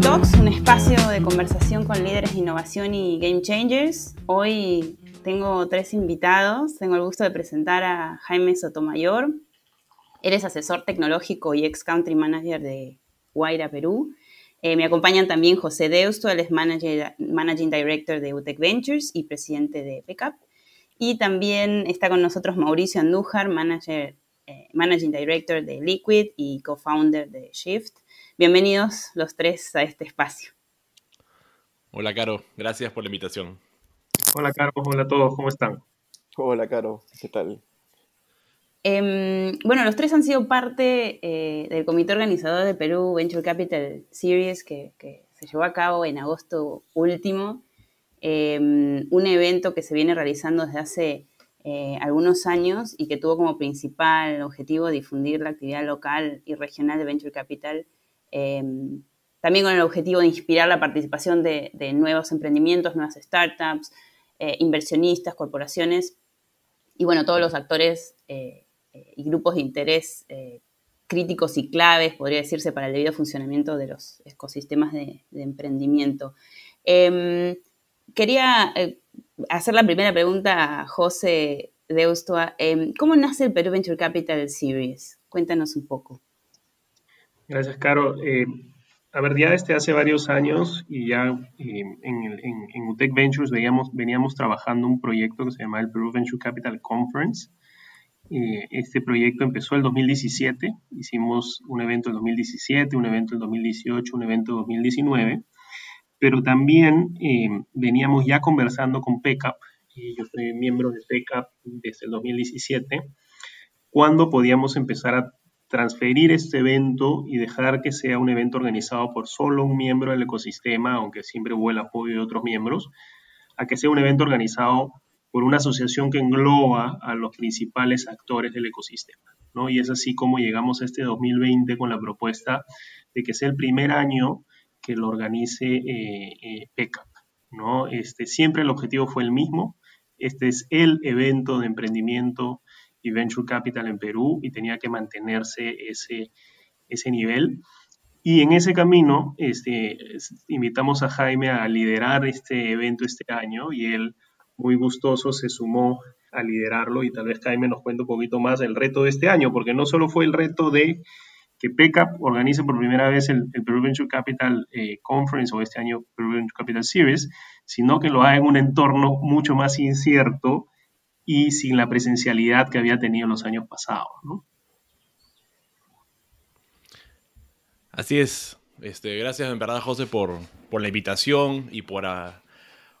Talks, un espacio de conversación con líderes de innovación y game changers. Hoy tengo tres invitados. Tengo el gusto de presentar a Jaime Sotomayor. Eres asesor tecnológico y ex country manager de Guaira, Perú. Eh, me acompañan también José Deusto, él es Managing Director de UTEC Ventures y presidente de PECAP. Y también está con nosotros Mauricio Andújar, manager, eh, Managing Director de Liquid y co-founder de Shift. Bienvenidos los tres a este espacio. Hola, Caro. Gracias por la invitación. Hola, Caro. Hola a todos. ¿Cómo están? Hola, Caro. ¿Qué tal? Em, bueno, los tres han sido parte eh, del comité organizador de Perú Venture Capital Series que, se llevó a cabo en agosto último. Em, un evento que se viene realizando desde hace eh, algunos años y que tuvo como principal objetivo difundir la actividad local y regional de Venture Capital Em, también con el objetivo de inspirar la participación de, nuevos emprendimientos, nuevas startups, eh, inversionistas, corporaciones y bueno, todos los actores eh, eh, y grupos de interés críticos y claves, podría decirse, para el debido funcionamiento de los ecosistemas de, emprendimiento. Em, quería hacer la primera pregunta a José Deustua. Em, ¿Cómo nace el Perú Venture Capital Series? Cuéntanos un poco. Gracias, Caro. Eh, a ver, ya desde hace varios años y ya eh, en, UTEC Ventures veníamos trabajando un proyecto que se llama el Peru Venture Capital Conference. Eh, este proyecto empezó el 2017, hicimos un evento en 2017, un evento en 2018, un evento en 2019, pero también veníamos ya conversando con PECAP, y yo soy miembro de PECAP desde el 2017, cuando podíamos empezar a transferir este evento y dejar que sea un evento organizado por solo un miembro del ecosistema, aunque siempre hubo el apoyo de otros miembros, a que sea un evento organizado por una asociación que engloba a los principales actores del ecosistema. ¿no? Y es así como llegamos a este 2020 con la propuesta de que sea el primer año que lo organice eh, eh PECAP. ¿no? Este, siempre el objetivo fue el mismo. Este es el evento de emprendimiento y Venture Capital en Perú y tenía que mantenerse ese, ese nivel. Y en ese camino este, invitamos a Jaime a liderar este evento este año y él muy gustoso se sumó a liderarlo y tal vez Jaime nos cuente un poquito más del reto de este año, porque no solo fue el reto de que PECAP organice por primera vez el, el Peru Venture Capital eh, Conference o este año Peru Venture Capital Series, sino que lo haga en un entorno mucho más incierto y sin la presencialidad que había tenido en los años pasados. Así es. Este, gracias en verdad, José, por, la invitación y por,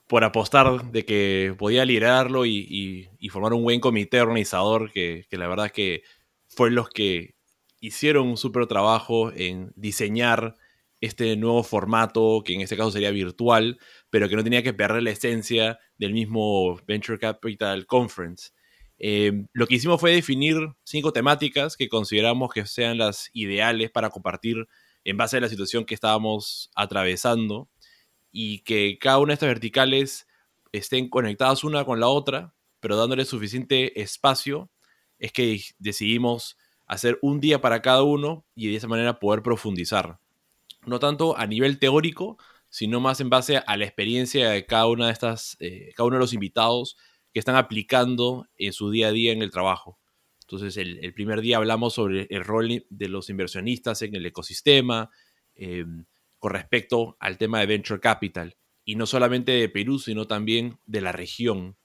por apostar de que podía liderarlo y, formar un buen comité organizador que, que la verdad que fue los que hicieron un súper trabajo en diseñar este nuevo formato, que en este caso sería virtual, pero que no tenía que perder la esencia del mismo Venture Capital Conference. Eh, lo que hicimos fue definir cinco temáticas que consideramos que sean las ideales para compartir en base a la situación que estábamos atravesando y que cada una de estas verticales estén conectadas una con la otra, pero dándole suficiente espacio, es que decidimos hacer un día para cada uno y de esa manera poder profundizar no tanto a nivel teórico, sino más en base a la experiencia de cada una de estas, eh, cada uno de los invitados que están aplicando en su día a día en el trabajo. Entonces, el, primer día hablamos sobre el rol de los inversionistas en el ecosistema, eh, con respecto al tema de Venture Capital, y no solamente de Perú, sino también de la región.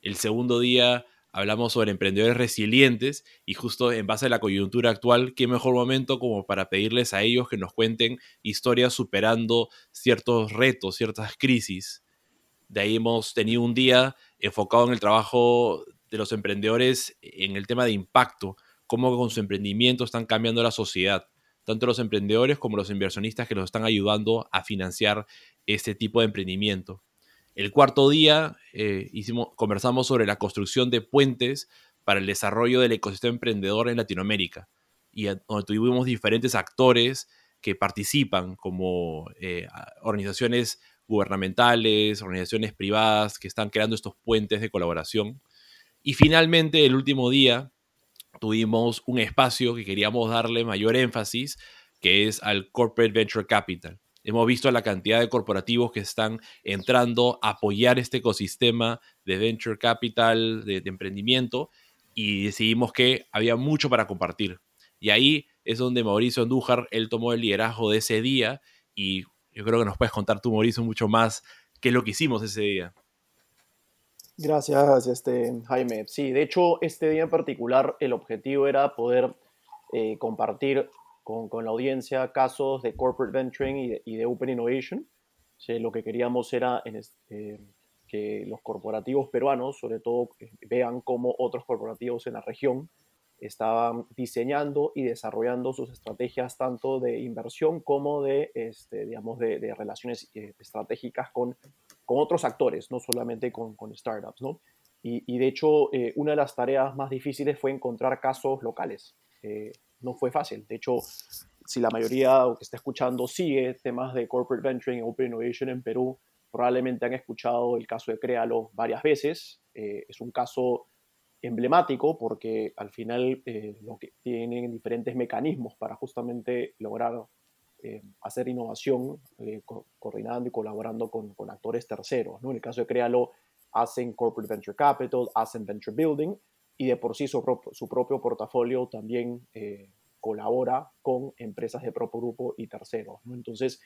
El segundo día hablamos sobre emprendedores resilientes y justo en base a la coyuntura actual, qué mejor momento como para pedirles a ellos que nos cuenten historias superando ciertos retos, ciertas crisis. De ahí hemos tenido un día enfocado en el trabajo de los emprendedores en el tema de impacto, cómo con su emprendimiento están cambiando la sociedad, tanto los emprendedores como los inversionistas que los están ayudando a financiar este tipo de emprendimiento. El cuarto día eh, hicimos, conversamos sobre la construcción de puentes para el desarrollo del ecosistema emprendedor en Latinoamérica y donde tuvimos diferentes actores que participan como eh, organizaciones gubernamentales, organizaciones privadas que están creando estos puentes de colaboración. Y finalmente, el último día, tuvimos un espacio que queríamos darle mayor énfasis, que es al Corporate Venture Capital hemos visto la cantidad de corporativos que están entrando a apoyar este ecosistema de venture capital, de, emprendimiento, y decidimos que había mucho para compartir. Y ahí es donde Mauricio Andújar, él tomó el liderazgo de ese día y yo creo que nos puedes contar tú, Mauricio, mucho más qué es lo que hicimos ese día. Gracias, este, Jaime. Sí, de hecho, este día en particular el objetivo era poder eh, compartir con, con, la audiencia casos de corporate venturing y de, open innovation. lo que queríamos era en este, que los corporativos peruanos, sobre todo, eh, vean cómo otros corporativos en la región estaban diseñando y desarrollando sus estrategias tanto de inversión como de, este, digamos, de, relaciones eh, estratégicas con, con otros actores, no solamente con, con startups, ¿no? Y, de hecho, una de las tareas más difíciles fue encontrar casos locales no fue fácil. De hecho, si la mayoría que está escuchando sigue temas de corporate venturing y open innovation en Perú, probablemente han escuchado el caso de Créalo varias veces. Eh, es un caso emblemático porque al final eh, lo que tienen diferentes mecanismos para justamente lograr eh, hacer innovación coordinando y colaborando con, actores terceros. ¿no? En el caso de Créalo, hacen corporate venture capital, hacen venture building y de por sí su, su propio portafolio también eh, colabora con empresas de propio grupo y terceros. Entonces,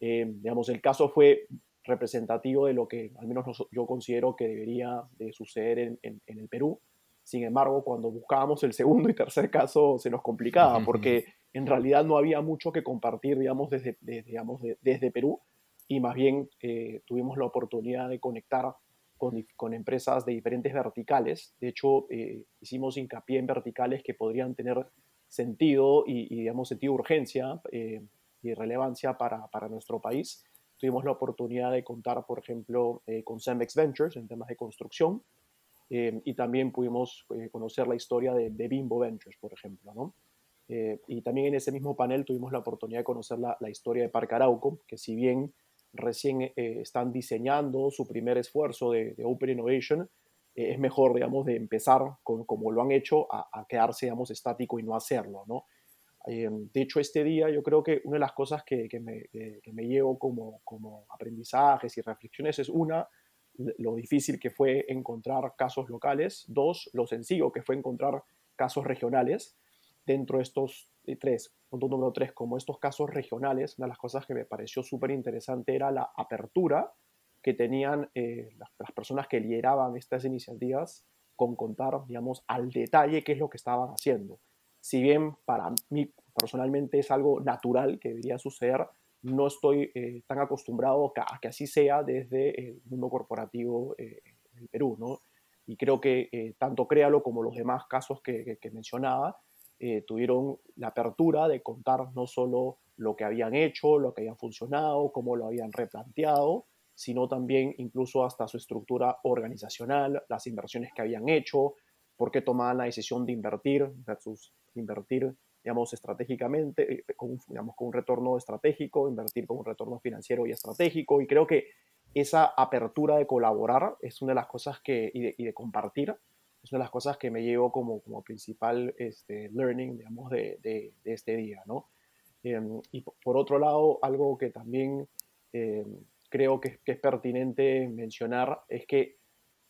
eh, digamos, el caso fue representativo de lo que al menos yo considero que debería de suceder en, en, el Perú. Sin embargo, cuando buscábamos el segundo y tercer caso se nos complicaba porque en realidad no había mucho que compartir, digamos, desde, digamos, desde Perú y más bien eh, tuvimos la oportunidad de conectar con, empresas de diferentes verticales. De hecho, eh, hicimos hincapié en verticales que podrían tener sentido y, digamos, sentido de urgencia eh, y relevancia para, para, nuestro país. Tuvimos la oportunidad de contar, por ejemplo, eh, con Cemex Ventures en temas de construcción y también pudimos conocer la historia de, Bimbo Ventures, por ejemplo. ¿no? y también en ese mismo panel tuvimos la oportunidad de conocer la, la historia de Parque Arauco, que si bien recién eh, están diseñando su primer esfuerzo de, Open Innovation, eh, es mejor, digamos, de empezar con como lo han hecho a, quedarse, digamos, estático y no hacerlo, ¿no? Eh, de hecho, este día yo creo que una de las cosas que, me, que me, llevo como, como aprendizajes y reflexiones es una, lo difícil que fue encontrar casos locales, dos, lo sencillo que fue encontrar casos regionales dentro de estos tres, punto número tres, como estos casos regionales, una de las cosas que me pareció súper interesante era la apertura que tenían eh, las, personas que lideraban estas iniciativas con contar, digamos, al detalle qué es lo que estaban haciendo. Si bien para mí personalmente es algo natural que debería suceder, no estoy eh, tan acostumbrado a que así sea desde el mundo corporativo eh, en Perú, ¿no? Y creo que tanto Créalo como los demás casos que mencionaba eh, tuvieron la apertura de contar no solo lo que habían hecho, lo que habían funcionado, cómo lo habían replanteado, sino también incluso hasta su estructura organizacional, las inversiones que habían hecho, por qué tomaban la decisión de invertir versus invertir, digamos, estratégicamente, eh, con, digamos, con un retorno estratégico, invertir con un retorno financiero y estratégico. Y creo que esa apertura de colaborar es una de las cosas que, y de compartir, es una de las cosas que me llevo como, como principal este, learning, digamos, de, de, este día, ¿no? Em, y por otro lado, algo que también em, creo que, que, es pertinente mencionar es que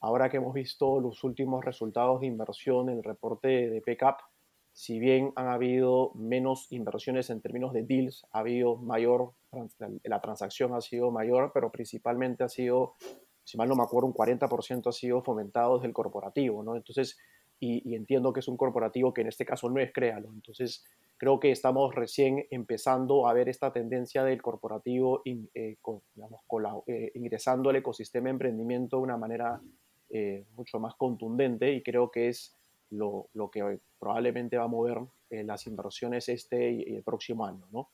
ahora que hemos visto los últimos resultados de inversión en el reporte de PECAP, si bien han habido menos inversiones en términos de deals, ha habido mayor, la transacción ha sido mayor, pero principalmente ha sido si mal no me acuerdo, un 40% ha sido fomentado desde el corporativo, ¿no? Entonces, y, entiendo que es un corporativo que en este caso no es Créalo. Entonces, creo que estamos recién empezando a ver esta tendencia del corporativo eh, digamos, eh, ingresando al ecosistema de emprendimiento de una manera eh, mucho más contundente y creo que es lo, lo que probablemente va a mover las inversiones este y, el próximo año, ¿no?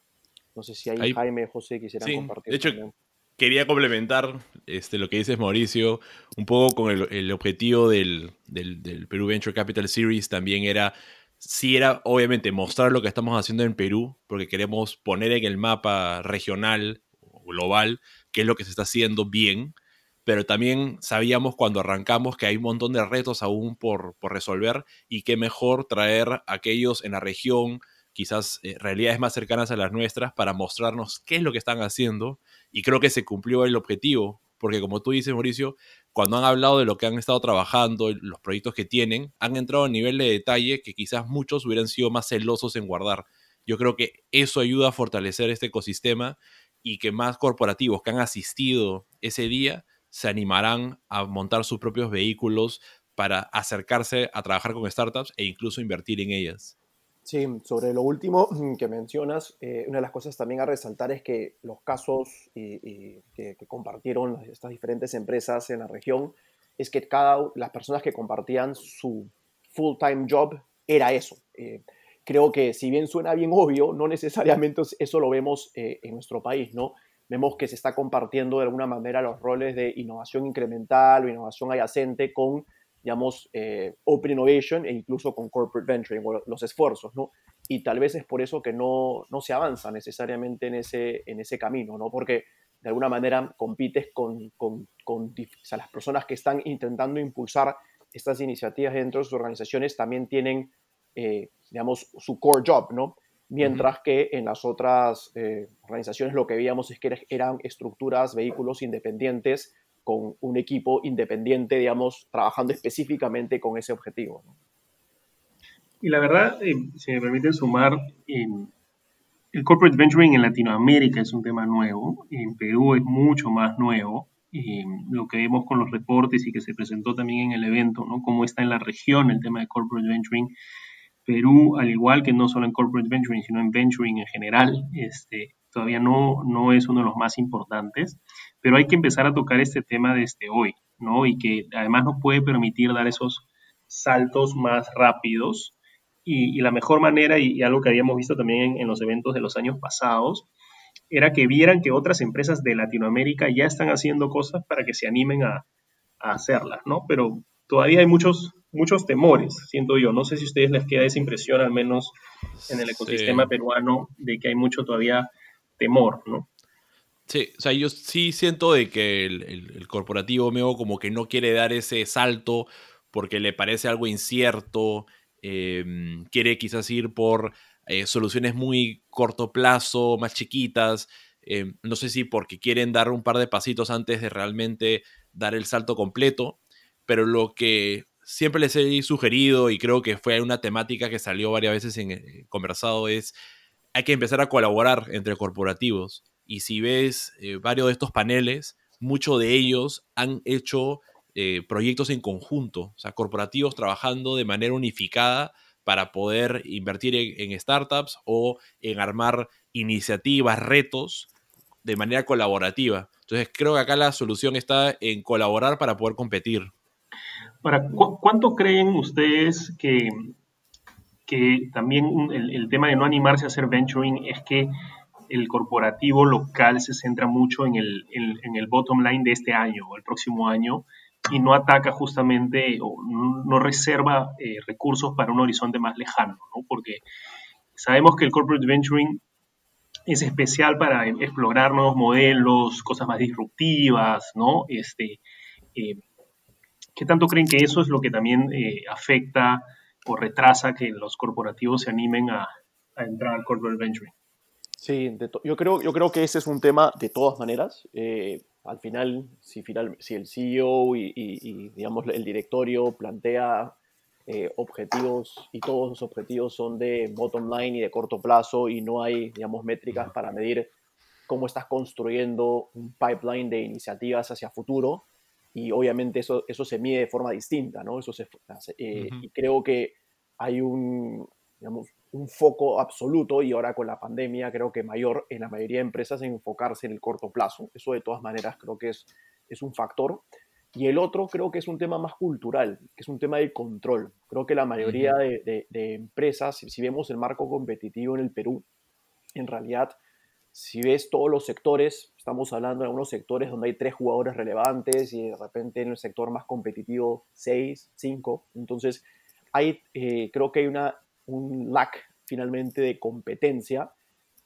No sé si ahí, Jaime, José quisieran compartir. De hecho, quería complementar este, lo que dices, Mauricio, un poco con el, objetivo del, del, Perú Venture Capital Series. También era, sí era obviamente mostrar lo que estamos haciendo en Perú, porque queremos poner en el mapa regional, global, qué es lo que se está haciendo bien, pero también sabíamos cuando arrancamos que hay un montón de retos aún por, por resolver y qué mejor traer a aquellos en la región quizás eh, realidades más cercanas a las nuestras para mostrarnos qué es lo que están haciendo y creo que se cumplió el objetivo, porque como tú dices, Mauricio, cuando han hablado de lo que han estado trabajando, los proyectos que tienen, han entrado a nivel de detalle que quizás muchos hubieran sido más celosos en guardar. Yo creo que eso ayuda a fortalecer este ecosistema y que más corporativos que han asistido ese día se animarán a montar sus propios vehículos para acercarse a trabajar con startups e incluso invertir en ellas. Sí, sobre lo último que mencionas, eh, una de las cosas también a resaltar es que los casos que, compartieron estas diferentes empresas en la región es que cada las personas que compartían su full-time job era eso. Eh, creo que si bien suena bien obvio, no necesariamente eso lo vemos eh, en nuestro país, ¿no? Vemos que se está compartiendo de alguna manera los roles de innovación incremental o innovación adyacente con digamos, eh, Open Innovation e incluso con Corporate Venturing, los esfuerzos, ¿no? Y tal vez es por eso que no, no se avanza necesariamente en ese, en ese camino, ¿no? Porque de alguna manera compites con, con, con las personas que están intentando impulsar estas iniciativas dentro de sus organizaciones también tienen, eh, digamos, su core job, ¿no? Mientras que en las otras eh, organizaciones lo que veíamos es que eran estructuras, vehículos independientes con un equipo independiente, digamos, trabajando específicamente con ese objetivo. Y la verdad, eh, si me permiten sumar, el corporate venturing en Latinoamérica es un tema nuevo, en Perú es mucho más nuevo. lo que vemos con los reportes y que se presentó también en el evento, ¿no? Cómo está en la región el tema de corporate venturing. Perú, al igual que no solo en corporate venturing, sino en venturing en general, este, todavía no, no es uno de los más importantes, pero hay que empezar a tocar este tema desde hoy, ¿no? Y que además nos puede permitir dar esos saltos más rápidos. Y, la mejor manera, y, algo que habíamos visto también en, los eventos de los años pasados, era que vieran que otras empresas de Latinoamérica ya están haciendo cosas para que se animen a, hacerlas, ¿no? Pero todavía hay muchos, muchos temores, siento yo. No sé si a ustedes les queda esa impresión, al menos en el ecosistema peruano, de que hay mucho todavía temor, ¿no? Sí, o sea, yo sí siento de que el, corporativo mío como que no quiere dar ese salto porque le parece algo incierto, em, quiere quizás ir por eh, soluciones muy corto plazo, más chiquitas, em, no sé si porque quieren dar un par de pasitos antes de realmente dar el salto completo, pero lo que siempre les he sugerido y creo que fue una temática que salió varias veces en eh, conversado es hay que empezar a colaborar entre corporativos. Y si ves eh, varios de estos paneles, muchos de ellos han hecho eh, proyectos en conjunto, o sea, corporativos trabajando de manera unificada para poder invertir en, startups o en armar iniciativas, retos de manera colaborativa. Entonces creo que acá la solución está en colaborar para poder competir. ¿Cuánto creen ustedes que que también el, tema de no animarse a hacer venturing es que el corporativo local se centra mucho en el, bottom line de este año o el próximo año y no ataca justamente o no reserva eh, recursos para un horizonte más lejano, ¿no? Porque sabemos que el corporate venturing es especial para explorar nuevos modelos, cosas más disruptivas, ¿no? Este, eh, ¿Qué tanto creen que eso es lo que también eh, afecta o retrasa que los corporativos se animen a, entrar al corporate venturing. Sí, yo, creo, yo creo que ese es un tema de todas maneras. Eh, al final, si, final, si el CEO y, digamos, el directorio plantea eh, objetivos y todos los objetivos son de bottom line y de corto plazo y no hay, digamos, métricas para medir cómo estás construyendo un pipeline de iniciativas hacia futuro, y obviamente eso, eso se mide de forma distinta, ¿no? Eso se, eh, Y creo que hay un, digamos, un foco absoluto y ahora con la pandemia creo que mayor en la mayoría de empresas en enfocarse en el corto plazo. Eso de todas maneras creo que es, es un factor. Y el otro creo que es un tema más cultural, que es un tema de control. Creo que la mayoría de, de, empresas, si, vemos el marco competitivo en el Perú, en realidad si ves todos los sectores, estamos hablando de algunos sectores donde hay tres jugadores relevantes y de repente en el sector más competitivo seis, cinco. Entonces, hay, eh, creo que hay una, un lack finalmente de competencia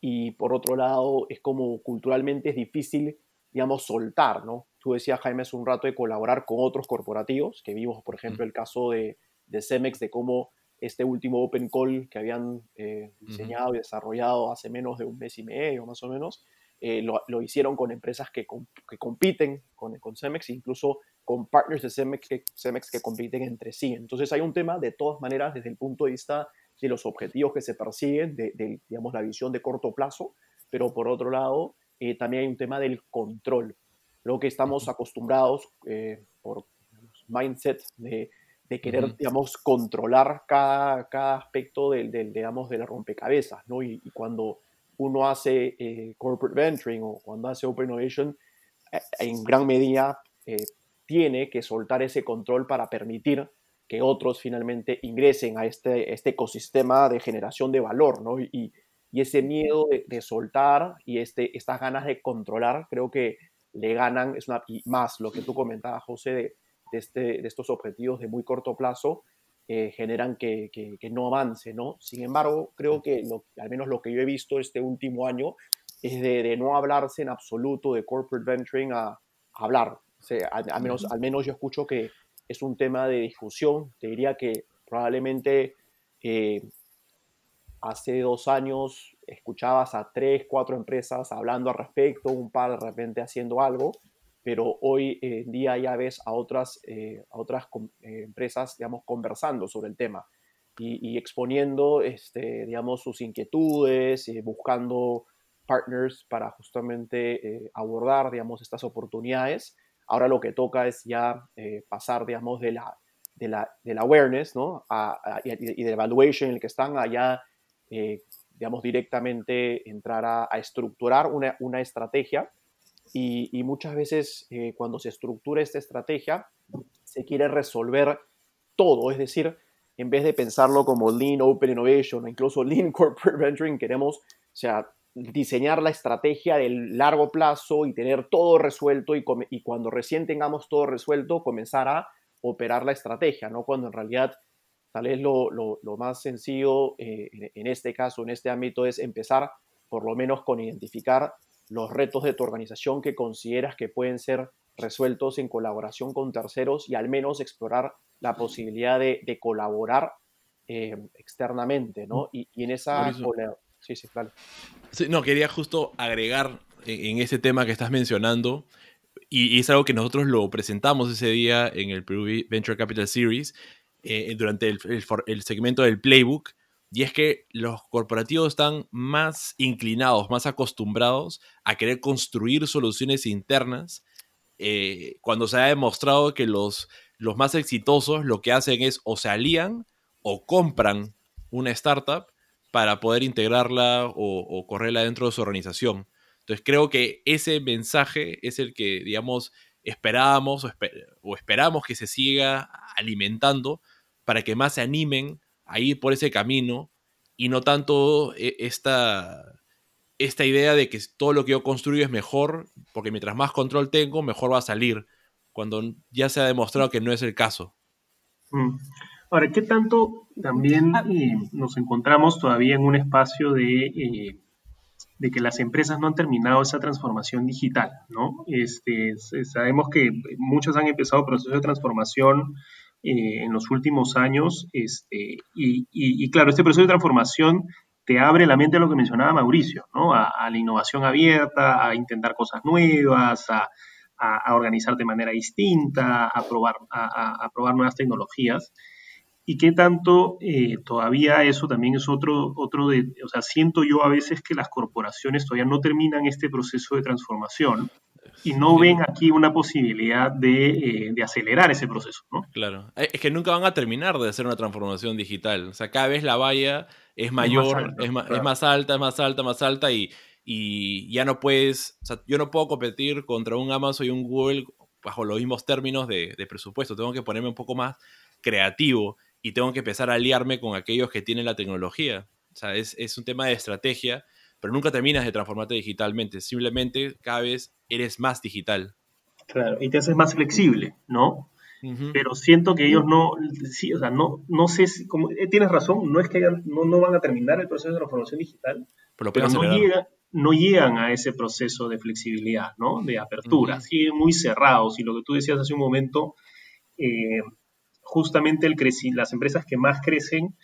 y por otro lado es como culturalmente es difícil, digamos, soltar, ¿no? Tú decías, Jaime, hace un rato de colaborar con otros corporativos, que vimos, por ejemplo, el caso de, de Cemex, de cómo este último Open Call que habían eh, diseñado y desarrollado hace menos de un mes y medio, más o menos, eh, lo, hicieron con empresas que, que compiten con, con, Cemex, incluso con partners de Cemex que, Cemex que compiten entre sí. Entonces hay un tema, de todas maneras, desde el punto de vista de los objetivos que se persiguen, de, digamos, la visión de corto plazo, pero por otro lado, eh, también hay un tema del control. Creo que estamos acostumbrados por mindset de de querer, digamos, controlar cada, cada aspecto del, del, digamos, de la rompecabezas, ¿no? Y, cuando uno hace eh, corporate venturing o cuando hace open innovation, eh, en gran medida eh, tiene que soltar ese control para permitir que otros finalmente ingresen a este, este ecosistema de generación de valor, ¿no? Y, y ese miedo de, de, soltar y este, estas ganas de controlar, creo que le ganan, es una, y más lo que tú comentabas, José, de, de, este, de estos objetivos de muy corto plazo eh, generan que, que, no avance, ¿no? Sin embargo, creo que lo, al menos lo que yo he visto este último año es de, de no hablarse en absoluto de corporate venturing a, hablar. O sea, al, menos, al menos yo escucho que es un tema de discusión. Te diría que probablemente eh, hace dos años escuchabas a tres, cuatro empresas hablando al respecto, un par de repente haciendo algo, pero hoy en día ya ves a otras, eh, a otras eh, empresas, digamos, conversando sobre el tema y, exponiendo, este, digamos, sus inquietudes, y buscando partners para justamente eh, abordar, digamos, estas oportunidades. Ahora lo que toca es ya pasar, digamos, de la, de la, del awareness, ¿no? y, del evaluation en el que están allá, digamos, directamente entrar a, a estructurar una, una estrategia y, muchas veces eh, cuando se estructura esta estrategia, se quiere resolver todo, es decir, en vez de pensarlo como Lean Open Innovation o incluso Lean Corporate Venturing, queremos, sea, diseñar la estrategia del largo plazo y tener todo resuelto y, cuando recién tengamos todo resuelto, comenzar a operar la estrategia, ¿no? Cuando en realidad tal vez lo, lo, más sencillo eh, en este caso, en este ámbito, es empezar por lo menos con identificar los retos de tu organización que consideras que pueden ser resueltos en colaboración con terceros y al menos explorar la posibilidad de, colaborar eh, externamente, ¿no? Y, en esa... Sí, sí, claro. no, quería justo agregar en, ese tema que estás mencionando, y, es algo que nosotros lo presentamos ese día en el Peru Venture Capital Series, eh, durante el, el segmento del Playbook, y es que los corporativos están más inclinados, más acostumbrados a querer construir soluciones internas, eh, cuando se ha demostrado que los, los más exitosos lo que hacen es o se alían o compran una startup para poder integrarla o, correrla dentro de su organización. Entonces creo que ese mensaje es el que, digamos, esperábamos o esperamos que se siga alimentando para que más se animen a ir por ese camino y no tanto eh, esta, esta idea de que todo lo que yo construyo es mejor, porque mientras más control tengo, mejor va a salir, cuando ya se ha demostrado que no es el caso. Mm. Ahora, ¿qué tanto también ah. eh, nos encontramos todavía en un espacio de, eh, de que las empresas no han terminado esa transformación digital? ¿no? Este, sabemos que muchos han empezado procesos de transformación eh, en los últimos años. Este, y, claro, este proceso de transformación te abre la mente a lo que mencionaba Mauricio, ¿no? a, la innovación abierta, a intentar cosas nuevas, a, organizar de manera distinta, a probar, a, probar nuevas tecnologías. Y qué tanto eh, todavía eso también es otro, otro de, o sea, siento yo a veces que las corporaciones todavía no terminan este proceso de transformación y no ven aquí una posibilidad de, eh, acelerar ese proceso, ¿no? Claro, eh, es que nunca van a terminar de hacer una transformación digital, o sea, cada vez la valla es mayor, es más alta, es, más, alta, es más alta, más alta y, y ya no puedes, o sea, yo no puedo competir contra un Amazon y un Google bajo los mismos términos de, de presupuesto, tengo que ponerme un poco más creativo y tengo que empezar a aliarme con aquellos que tienen la tecnología. O sea, es, es un tema de estrategia pero nunca terminas de transformarte digitalmente, simplemente cada vez eres más digital. Claro, y te haces más flexible, ¿no? Pero siento que ellos no, sí, o sea, no, no sé si, como, eh, tienes razón, no es que no, no, van a terminar el proceso de transformación digital, pero, no, llegan a ese proceso de flexibilidad, ¿no? De apertura, siguen muy cerrados y lo que tú decías hace un momento, eh, justamente el las empresas que más crecen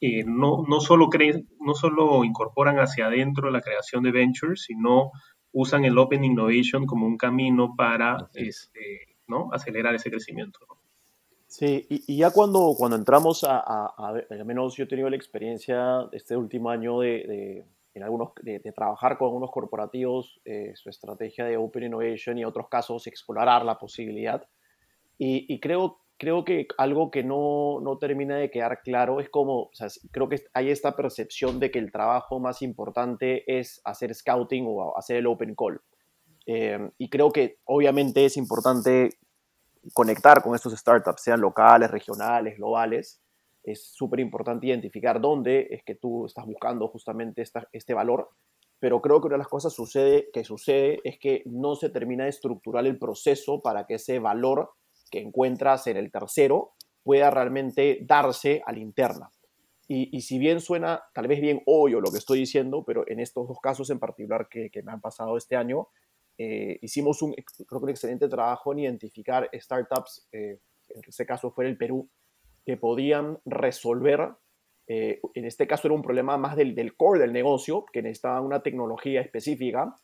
eh, no, no, solo creen, no solo incorporan hacia adentro la creación de ventures, sino usan el Open Innovation como un camino para este, ¿no? acelerar ese crecimiento. Sí, y, ya cuando, cuando entramos a, al menos yo he tenido la experiencia este último año de, en algunos, de, trabajar con algunos corporativos, eh, su estrategia de Open Innovation y en otros casos explorar la posibilidad. Y, y creo creo que algo que no, no, termina de quedar claro es como, o sea, creo que hay esta percepción de que el trabajo más importante es hacer scouting o hacer el open call. Eh, y creo que obviamente es importante conectar con estos startups, sean locales, regionales, globales. Es súper importante identificar dónde es que tú estás buscando justamente esta, este valor. Pero creo que una de las cosas sucede, que sucede es que no se termina de estructurar el proceso para que ese valor que encuentras en el tercero pueda realmente darse a la interna. Y, si bien suena tal vez bien obvio lo que estoy diciendo, pero en estos dos casos en particular que, me han pasado este año, eh, hicimos un, creo que un excelente trabajo en identificar startups, eh, en este caso fue el Perú, que podían resolver, eh, en este caso era un problema más del, del core del negocio, que necesitaba una tecnología específica,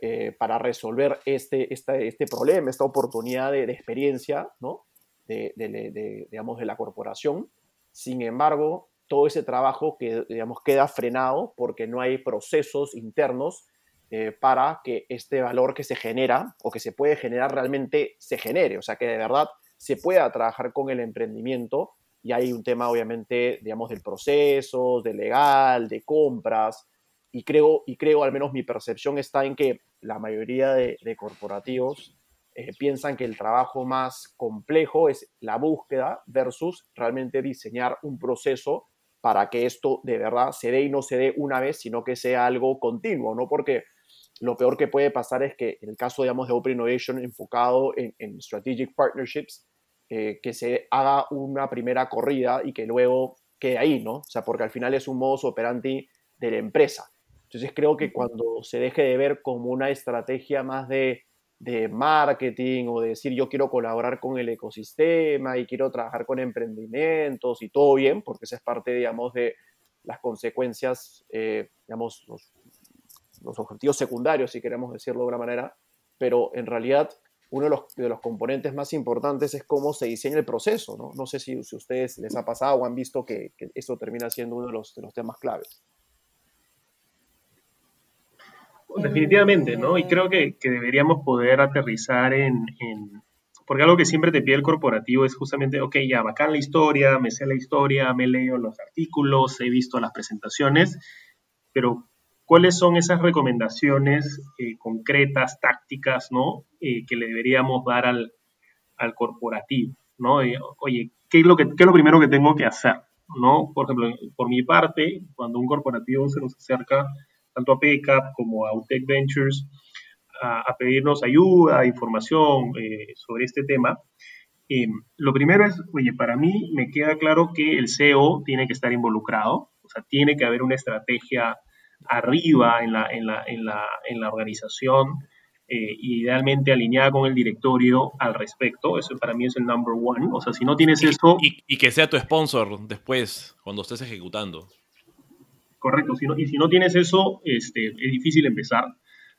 eh, para resolver este, este problema, esta oportunidad de, experiencia, ¿no? De, digamos, de la corporación. Sin embargo, todo ese trabajo que, digamos, queda frenado porque no hay procesos internos eh, para que este valor que se genera o que se puede generar realmente se genere, o sea, que de verdad se pueda trabajar con el emprendimiento y hay un tema obviamente, digamos, del proceso, de legal, de compras, y creo, y creo, al menos mi percepción está en que la mayoría de, corporativos eh, piensan que el trabajo más complejo es la búsqueda versus realmente diseñar un proceso para que esto de verdad se dé y no se dé una vez, sino que sea algo continuo, ¿no? Porque lo peor que puede pasar es que en el caso, digamos, de Open Innovation enfocado en, Strategic Partnerships, eh, que se haga una primera corrida y que luego quede ahí, ¿no? O sea, porque al final es un modus operandi de la empresa. Entonces creo que cuando se deje de ver como una estrategia más de, marketing o de decir yo quiero colaborar con el ecosistema y quiero trabajar con emprendimientos y todo bien, porque esa es parte, digamos, de las consecuencias, eh, digamos, los, objetivos secundarios, si queremos decirlo de alguna manera, pero en realidad uno de los, de los, componentes más importantes es cómo se diseña el proceso, ¿no? No sé si, si a ustedes les ha pasado o han visto que, que eso termina siendo uno de los, de los temas claves. Definitivamente, ¿no? Y creo que, deberíamos poder aterrizar en, Porque algo que siempre te pide el corporativo es justamente, ok, ya, bacán la historia, me sé la historia, me leo los artículos, he visto las presentaciones, pero ¿cuáles son esas recomendaciones eh, concretas, tácticas, ¿no? Eh, que le deberíamos dar al, corporativo, ¿no? oye, ¿qué es, lo que, ¿qué es lo primero que tengo que hacer? ¿no? Por ejemplo, por mi parte, cuando un corporativo se nos acerca tanto a PECAP como a UTEC Ventures, a, pedirnos ayuda, información eh, sobre este tema. Eh, lo primero es, oye, para mí me queda claro que el CEO tiene que estar involucrado, o sea, tiene que haber una estrategia arriba en la, en la, en la, en la organización, eh, idealmente alineada con el directorio al respecto. Eso para mí es el number one. O sea, si no tienes eso... Y, y, que sea tu sponsor después, cuando estés ejecutando. Correcto, y si no tienes eso, este, es difícil empezar,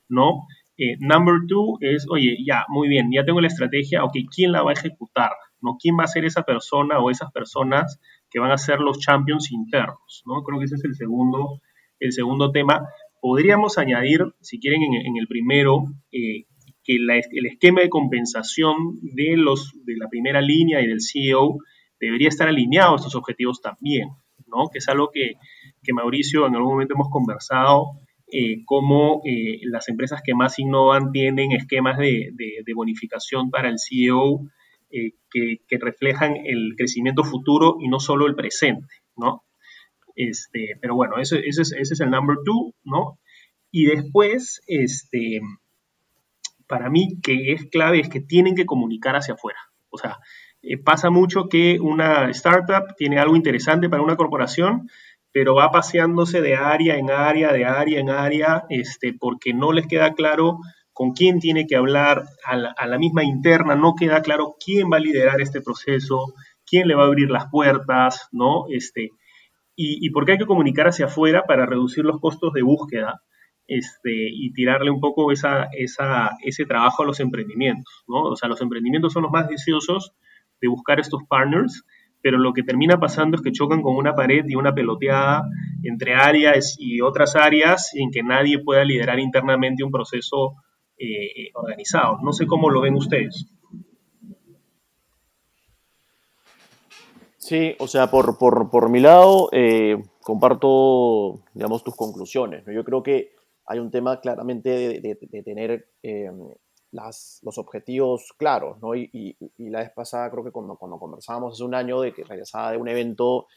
¿no? Eh, number two es, oye, ya, muy bien, ya tengo la estrategia, ok, ¿quién la va a ejecutar? ¿no? ¿Quién va a ser esa persona o esas personas que van a ser los champions internos? ¿no? Creo que ese es el segundo, el segundo tema. Podríamos añadir, si quieren, en, el primero, eh, que el esquema de compensación de, los, de la primera línea y del CEO debería estar alineado a estos objetivos también, ¿no? Que es algo que, que Mauricio en algún momento hemos conversado, eh, cómo eh, las empresas que más innovan tienen esquemas de, bonificación para el CEO eh, que, reflejan el crecimiento futuro y no solo el presente, ¿no? Este, pero bueno, ese, es, ese es el number two, ¿no? Y después, este, para mí, que es clave es que tienen que comunicar hacia afuera. O sea, pasa mucho que una startup tiene algo interesante para una corporación, pero va paseándose de área en área, de área en área, este, porque no les queda claro con quién tiene que hablar, a la, misma interna no queda claro quién va a liderar este proceso, quién le va a abrir las puertas, ¿no? Este, y, por qué hay que comunicar hacia afuera para reducir los costos de búsqueda este, y tirarle un poco esa, ese trabajo a los emprendimientos. ¿no? O sea, los emprendimientos son los más deseosos de buscar estos partners, pero lo que termina pasando es que chocan con una pared y una peloteada entre áreas y otras áreas en que nadie pueda liderar internamente un proceso eh, organizado. No sé cómo lo ven ustedes. Sí, o sea, por, por, mi lado, eh, comparto, digamos, tus conclusiones. Yo creo que hay un tema claramente de, tener eh, las, los objetivos claros, ¿no? Y, la vez pasada, creo que cuando, cuando conversábamos hace un año de que regresaba de un evento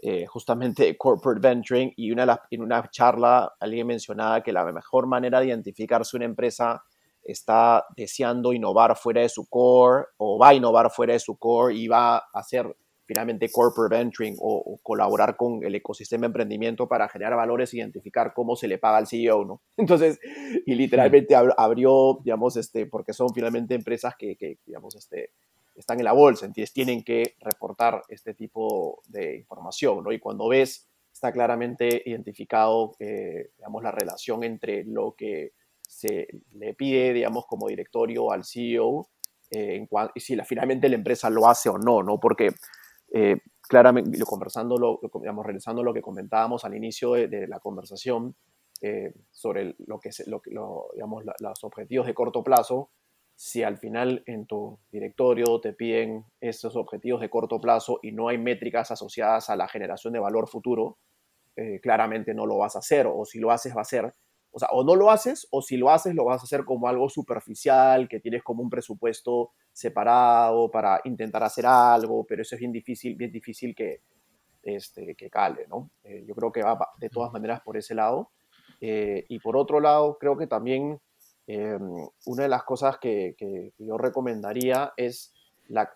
eh, justamente de corporate venturing y una, en una charla alguien mencionaba que la mejor manera de identificar si una empresa está deseando innovar fuera de su core o va a innovar fuera de su core y va a hacer finalmente corporate venturing o, colaborar con el ecosistema de emprendimiento para generar valores, identificar cómo se le paga al CEO, ¿no? Entonces, y literalmente abrió, digamos, este, porque son finalmente empresas que, que, digamos, este, están en la bolsa, entonces tienen que reportar este tipo de información, ¿no? Y cuando ves, está claramente identificado, eh, digamos, la relación entre lo que se le pide, digamos, como directorio al CEO eh, en y si la, finalmente la empresa lo hace o no, ¿no? Porque eh, claramente, conversando, lo, digamos, realizando lo que comentábamos al inicio de, la conversación eh, sobre lo que, lo, lo, digamos, los objetivos de corto plazo, si al final en tu directorio te piden esos objetivos de corto plazo y no hay métricas asociadas a la generación de valor futuro, eh, claramente no lo vas a hacer, o si lo haces va a ser o sea, o no lo haces, o si lo haces, lo vas a hacer como algo superficial, que tienes como un presupuesto separado para intentar hacer algo, pero eso es bien difícil, bien difícil que, este, que cale, ¿no? Eh, yo creo que va de todas maneras por ese lado. Eh, y por otro lado, creo que también eh, una de las cosas que, que yo recomendaría es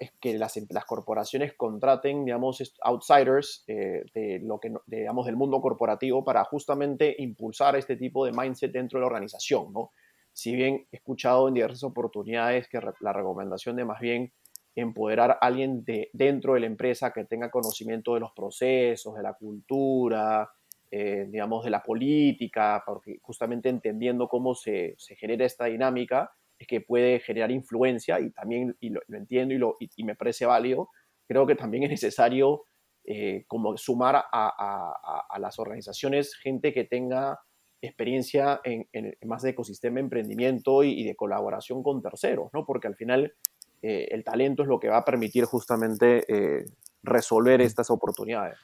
es que las, las, corporaciones contraten, digamos, outsiders eh, de lo que, digamos, del mundo corporativo para justamente impulsar este tipo de mindset dentro de la organización, ¿no? Si bien he escuchado en diversas oportunidades que la recomendación de más bien empoderar a alguien de, dentro de la empresa que tenga conocimiento de los procesos, de la cultura, eh, digamos, de la política, porque justamente entendiendo cómo se, se genera esta dinámica, que puede generar influencia y también y lo, entiendo y, lo, y, me parece válido. Creo que también es necesario eh, como sumar a, a, a, las organizaciones gente que tenga experiencia en, en más de ecosistema de emprendimiento y, de colaboración con terceros, ¿no? Porque al final eh, el talento es lo que va a permitir justamente eh, resolver estas oportunidades.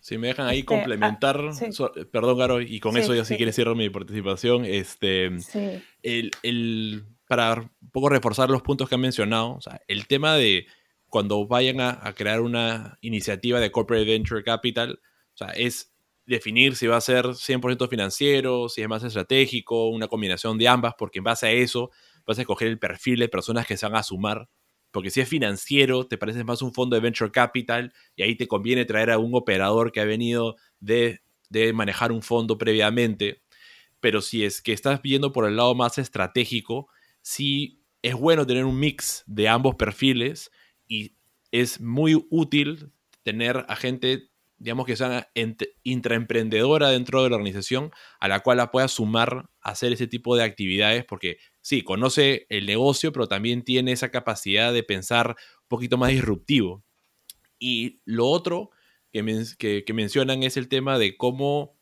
Si me dejan ahí este, complementar, ah, perdón, Garo, y con eso ya si quieres cierro mi participación, este, el, el, para un poco reforzar los puntos que han mencionado, o sea, el tema de cuando vayan a, crear una iniciativa de Corporate Venture Capital, o sea, es definir si va a ser 100% financiero, si es más estratégico, una combinación de ambas, porque en base a eso vas a escoger el perfil de personas que se van a sumar. Porque si es financiero, te parece más un fondo de venture capital y ahí te conviene traer a un operador que ha venido de, de manejar un fondo previamente. Pero si es que estás viendo por el lado más estratégico, sí es bueno tener un mix de ambos perfiles y es muy útil tener a gente, digamos que sea intraemprendedora dentro de la organización, a la cual la pueda sumar a hacer ese tipo de actividades, porque sí, conoce el negocio, pero también tiene esa capacidad de pensar un poquito más disruptivo. Y lo otro que, que mencionan es el tema de cómo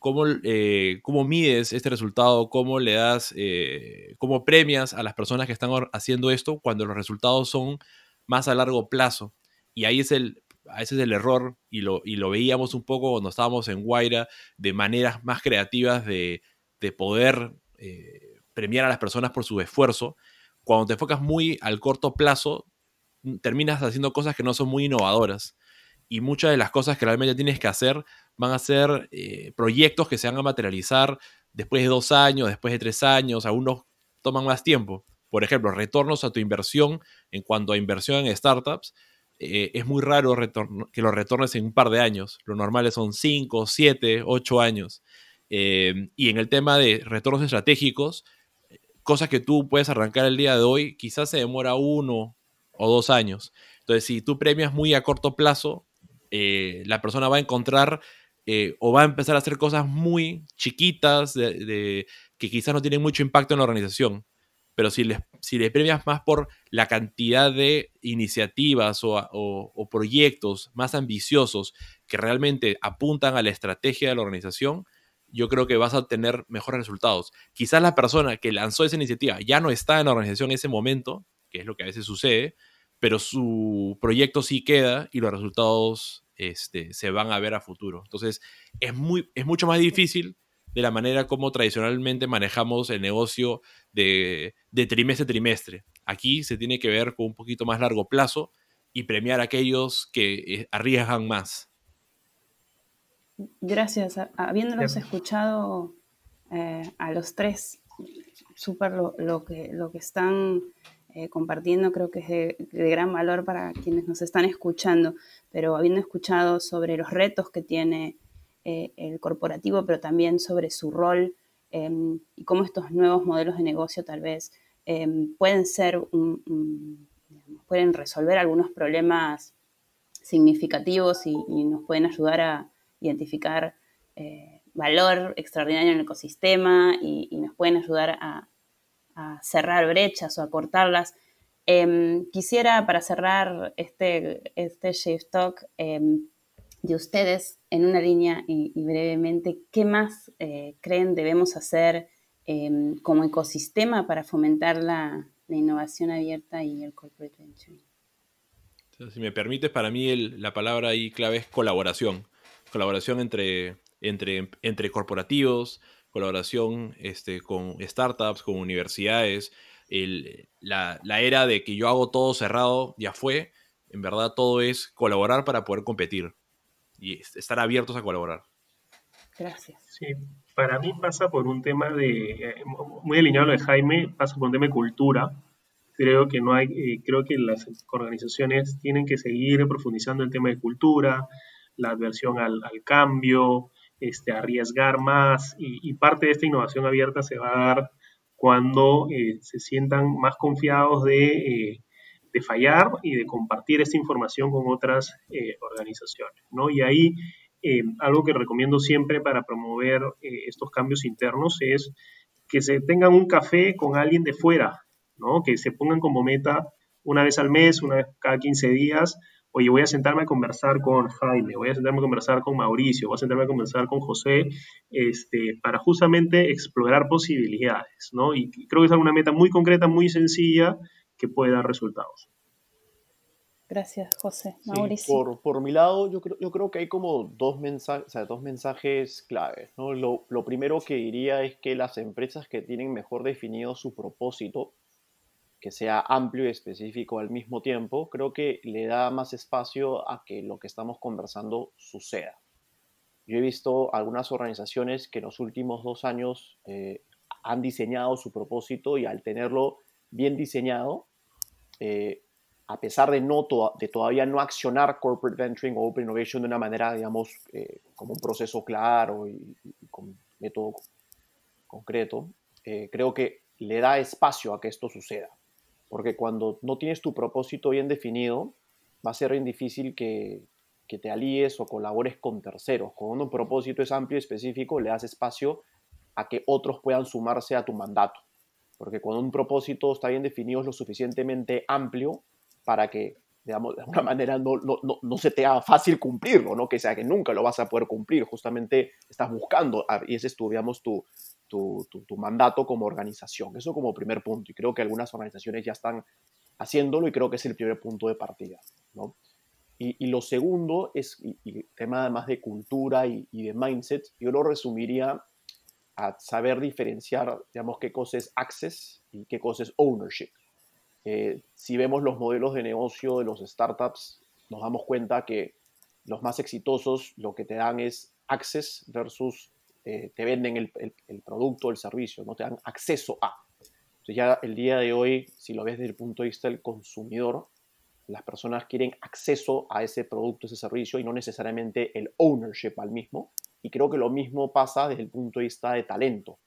cómo, eh, cómo mides este resultado, cómo le das, eh, cómo premias a las personas que están haciendo esto cuando los resultados son más a largo plazo. Y ahí es el, ese es el error, y lo, y lo veíamos un poco cuando estábamos en Guaira, de maneras más creativas de, de poder eh, premiar a las personas por su esfuerzo. Cuando te enfocas muy al corto plazo, mm, terminas haciendo cosas que no son muy innovadoras. Y muchas de las cosas que realmente tienes que hacer van a ser eh, proyectos que se van a materializar después de dos años, después de tres años, algunos toman más tiempo. Por ejemplo, retornos a tu inversión en cuanto a inversión en startups, eh, es muy raro que lo retornes en un par de años. Lo normal son cinco, siete, ocho años. Eh, y en el tema de retornos estratégicos, cosas que tú puedes arrancar el día de hoy, quizás se demora uno o dos años. Entonces, si tú premias muy a corto plazo, eh, la persona va a encontrar eh, o va a empezar a hacer cosas muy chiquitas de, que quizás no tienen mucho impacto en la organización. Pero si les, si les premias más por la cantidad de iniciativas o, proyectos más ambiciosos que realmente apuntan a la estrategia de la organización, yo creo que vas a tener mejores resultados. Quizás la persona que lanzó esa iniciativa ya no está en la organización en ese momento, que es lo que a veces sucede, pero su proyecto sí queda y los resultados este, se van a ver a futuro. Entonces, es, muy, es mucho más difícil de la manera como tradicionalmente manejamos el negocio de, trimestre a trimestre. Aquí se tiene que ver con un poquito más largo plazo y premiar a aquellos que eh, arriesgan más. Gracias. Habiéndolos escuchado eh, a los tres, súper lo, que, lo que están eh, compartiendo creo que es de, gran valor para quienes nos están escuchando, pero habiendo escuchado sobre los retos que tiene eh, el corporativo, pero también sobre su rol em, y cómo estos nuevos modelos de negocio tal vez em, pueden ser, pueden resolver algunos problemas significativos y, nos pueden ayudar a identificar eh, valor extraordinario en el ecosistema y nos pueden ayudar a, a cerrar brechas o a cortarlas. Em, quisiera, para cerrar este, este Shift Talk, em, de ustedes, en una línea y, brevemente, ¿qué más eh, creen debemos hacer em, como ecosistema para fomentar la, innovación abierta y el corporate venture? Si me permites, para mí la palabra ahí clave es colaboración. Colaboración entre, entre, entre corporativos, colaboración este, con startups, con universidades. la, era de que yo hago todo cerrado ya fue. En verdad todo es colaborar para poder competir y estar abiertos a colaborar. Gracias. Sí, para mí pasa por un tema de, eh, muy alineado lo de Jaime, pasa por un tema de cultura. Creo que no hay, eh, creo que las organizaciones tienen que seguir profundizando el tema de cultura, la adversión al, al cambio, este, arriesgar más y, parte de esta innovación abierta se va a dar cuando eh, se sientan más confiados eh, de, fallar y de compartir esta información con otras eh, organizaciones. ¿no? Y ahí algo que recomiendo siempre para promover estos cambios internos es que se tengan un café con alguien de fuera, ¿no? que se pongan como meta una vez al mes, una vez cada 15 días, oye, voy a sentarme a conversar con Jaime, voy a sentarme a conversar con Mauricio, voy a sentarme a conversar con José, este, para justamente explorar posibilidades, ¿no? Y creo que es una meta muy concreta, muy sencilla, que puede dar resultados. Gracias, José. Mauricio. por, por, mi lado, yo creo, yo creo que hay como dos, mensajes, o sea, dos mensajes claves. ¿no? Lo, lo primero que diría es que las empresas que tienen mejor definido su propósito que sea amplio y específico al mismo tiempo, creo que le da más espacio a que lo que estamos conversando suceda. Yo he visto algunas organizaciones que en los últimos dos años eh, han diseñado su propósito y al tenerlo bien diseñado, eh, a pesar de, no todavía no accionar corporate venturing o open innovation de una manera, digamos, eh, como un proceso claro y, y con método concreto, creo que le da espacio a que esto suceda porque cuando no tienes tu propósito bien definido, va a ser bien difícil que, te alíes o colabores con terceros. Cuando un propósito es amplio y específico, le das espacio a que otros puedan sumarse a tu mandato. Porque cuando un propósito está bien definido es lo suficientemente amplio para que, digamos, de alguna manera no, no, se te haga fácil cumplirlo, ¿no? Que sea que nunca lo vas a poder cumplir. Justamente estás buscando, y ese es tu, digamos, tu, tu, mandato como organización. Eso como primer punto. Y creo que algunas organizaciones ya están haciéndolo y creo que es el primer punto de partida. ¿no? Y, lo segundo es, y, tema además de cultura y, de mindset, yo lo resumiría a saber diferenciar, digamos, qué cosa es access y qué cosa es ownership. Eh, si vemos los modelos de negocio de los startups, nos damos cuenta que los más exitosos lo que te dan es access versus eh, te venden el, producto, el servicio, no te dan acceso a. Entonces ya el día de hoy, si lo ves desde el punto de vista del consumidor, las personas quieren acceso a ese producto, ese servicio y no necesariamente el ownership al mismo. Y creo que lo mismo pasa desde el punto de vista de talento.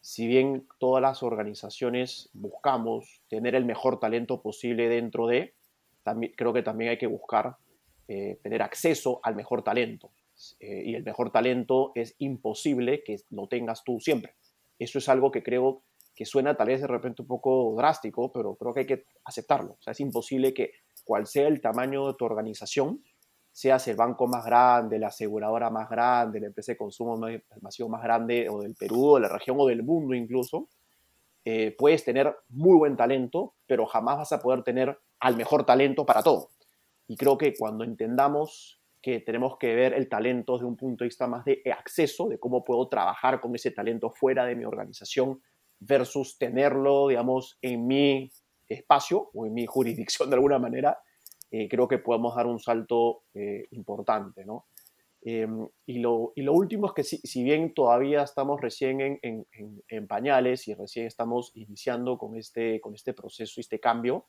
Si bien todas las organizaciones buscamos tener el mejor talento posible dentro de, también, creo que también hay que buscar eh, tener acceso al mejor talento. Eh, y el mejor talento es imposible que lo tengas tú siempre. Eso es algo que creo que suena tal vez de repente un poco drástico, pero creo que hay que aceptarlo. O sea, es imposible que cual sea el tamaño de tu organización, seas el banco más grande, la aseguradora más grande, la empresa de consumo masivo más grande o del Perú, de la región o del mundo incluso, eh, puedes tener muy buen talento, pero jamás vas a poder tener al mejor talento para todo. Y creo que cuando entendamos que tenemos que ver el talento desde un punto de vista más de acceso, de cómo puedo trabajar con ese talento fuera de mi organización versus tenerlo, digamos, en mi espacio o en mi jurisdicción de alguna manera, eh, creo que podemos dar un salto eh, importante, ¿no? Em, y, lo, y, lo, último es que si, bien todavía estamos recién en, en, en, pañales y recién estamos iniciando con este, con este proceso y este cambio,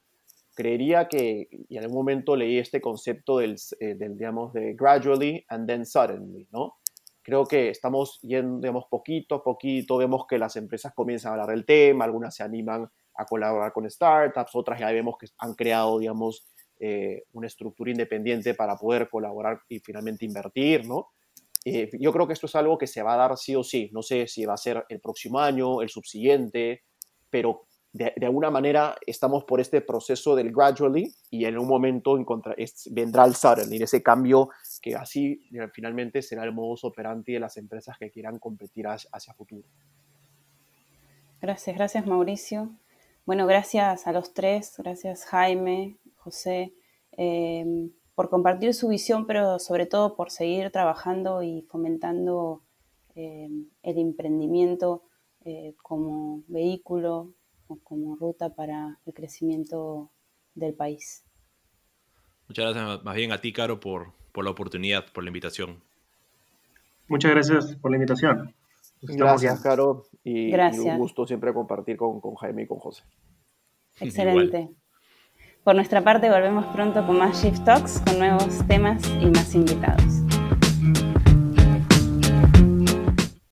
creería que, y en algún momento leí este concepto del, eh, del, digamos, de gradually and then suddenly, ¿no? Creo que estamos yendo, digamos, poquito a poquito, vemos que las empresas comienzan a hablar del tema, algunas se animan a colaborar con startups, otras ya vemos que han creado, digamos, eh, una estructura independiente para poder colaborar y finalmente invertir, ¿no? Eh, yo creo que esto es algo que se va a dar sí o sí. No sé si va a ser el próximo año, el subsiguiente, pero de, alguna manera estamos por este proceso del gradually y en un momento vendrá el suddenly, ese cambio que así eh, finalmente será el modus operandi de las empresas que quieran competir hacia, hacia futuro. Gracias, gracias Mauricio. Bueno, gracias a los tres, gracias Jaime, José, eh, por compartir su visión, pero sobre todo por seguir trabajando y fomentando eh, el emprendimiento como vehículo como ruta para el crecimiento del país. Muchas gracias más bien a ti, Caro, por, por la oportunidad, por la invitación. Muchas gracias por la invitación. Gracias, Caro, y, un gusto siempre compartir con, con Jaime y con José. Excelente. Por nuestra parte, volvemos pronto con más Shift Talks, con nuevos temas y más invitados.